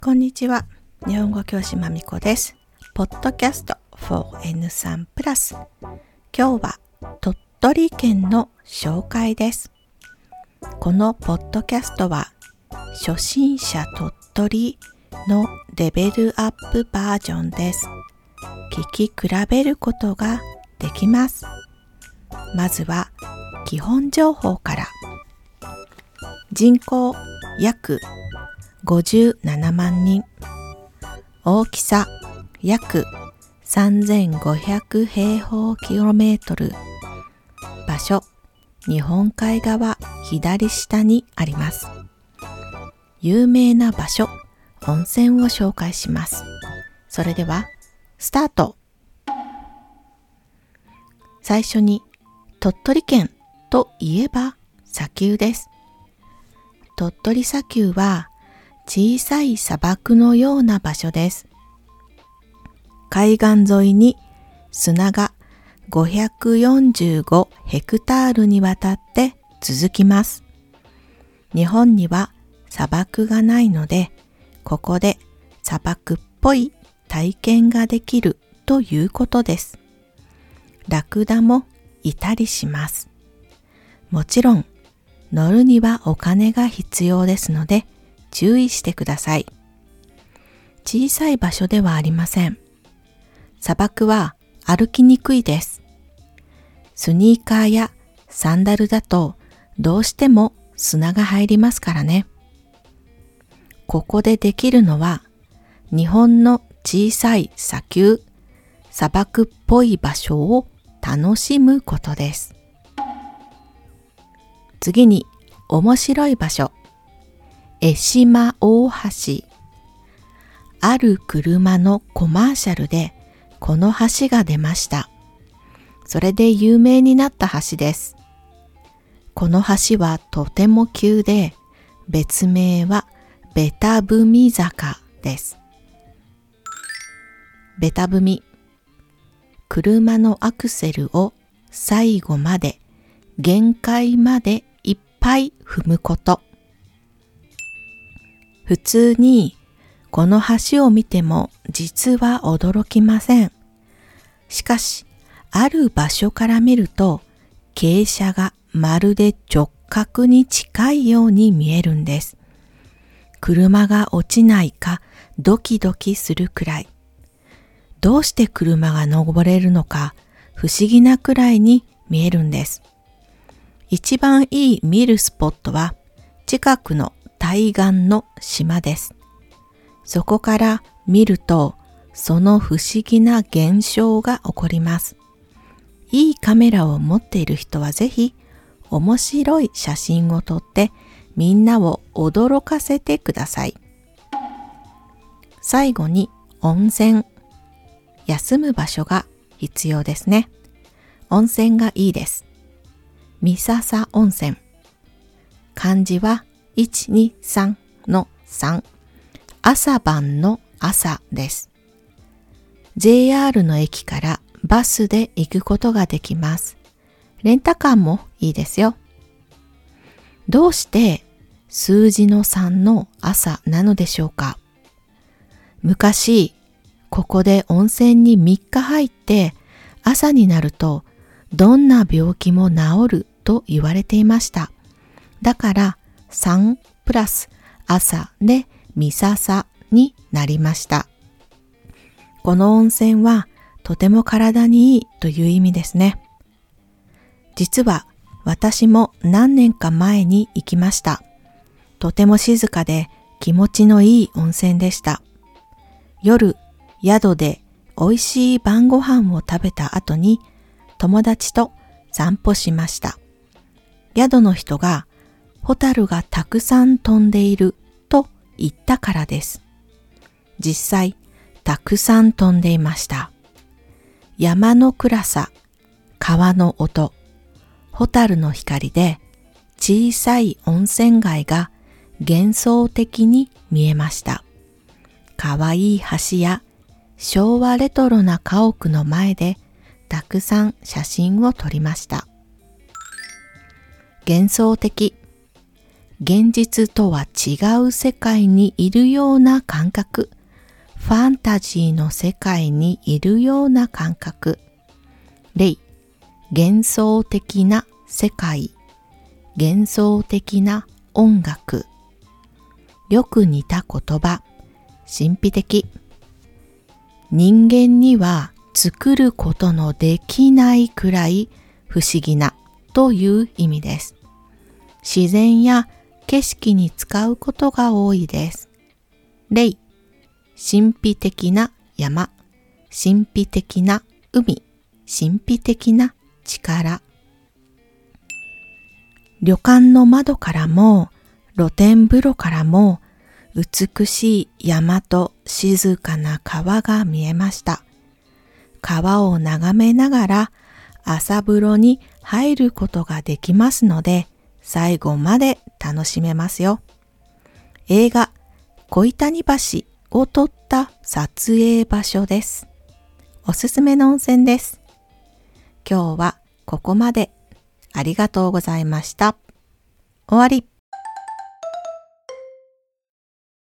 こんにちは。日本語教師まみこです。ポッドキャスト 4N3 プラス。今日は鳥取県の紹介です。このポッドキャストは初心者鳥取のレベルアップバージョンです。聞き比べることができます。まずは基本情報から。人口約57万人。大きさ約3500平方キロメートル。場所日本海側左下にあります。有名な場所、温泉を紹介します。それでは、スタート最初に、鳥取県といえば砂丘です。鳥取砂丘は小さい砂漠のような場所です。海岸沿いに砂が545ヘクタールにわたって続きます。日本には砂漠がないので、ここで砂漠っぽい体験ができるということです。ラクダもいたりします。もちろん乗るにはお金が必要ですので注意してください。小さい場所ではありません。砂漠は歩きにくいです。スニーカーやサンダルだとどうしても砂が入りますからね。ここでできるのは日本の小さい砂丘、砂漠っぽい場所を楽しむことです。次に面白い場所。江島大橋。ある車のコマーシャルでこの橋が出ました。それで有名になった橋です。この橋はとても急で、別名はベタ踏み坂です。ベタ踏み。車のアクセルを最後まで限界までいっぱい踏むこと。普通にこの橋を見ても実は驚きません。しかし、ある場所から見ると傾斜がまるで直角に近いように見えるんです。車が落ちないかドキドキするくらい。どうして車が登れるのか不思議なくらいに見えるんです。一番いい見るスポットは近くの対岸の島です。そこから見るとその不思議な現象が起こります。いいカメラを持っている人はぜひ面白い写真を撮ってみんなを驚かせてください。最後に温泉。休む場所が必要ですね。温泉がいいです。三笹温泉。漢字は123の3。朝晩の朝です。JR の駅からバスで行くことができます。レンタカーもいいですよ。どうして数字の3の朝なのでしょうか？昔ここで温泉に3日入って朝になるとどんな病気も治ると言われていました。だから3プラス朝でミササになりました。この温泉はとても体にいいという意味ですね。実は私も何年か前に行きました。とても静かで気持ちのいい温泉でした。夜宿で美味しい晩ご飯を食べた後に友達と散歩しました。宿の人がホタルがたくさん飛んでいると言ったからです。実際たくさん飛んでいました。山の暗さ、川の音、ホタルの光で小さい温泉街が幻想的に見えました。かわいい橋や昭和レトロな家屋の前でたくさん写真を撮りました。幻想的。現実とは違う世界にいるような感覚。ファンタジーの世界にいるような感覚。例、幻想的な世界。幻想的な音楽。よく似た言葉。神秘的。人間には作ることのできないくらい不思議なという意味です。自然や景色に使うことが多いです。例、神秘的な山、神秘的な海、神秘的な力。旅館の窓からも露天風呂からも美しい山と静かな川が見えました。川を眺めながら朝風呂に入ることができますので、最後まで楽しめますよ。映画、小谷橋を撮った撮影場所です。おすすめの温泉です。今日はここまでありがとうございました。終わり。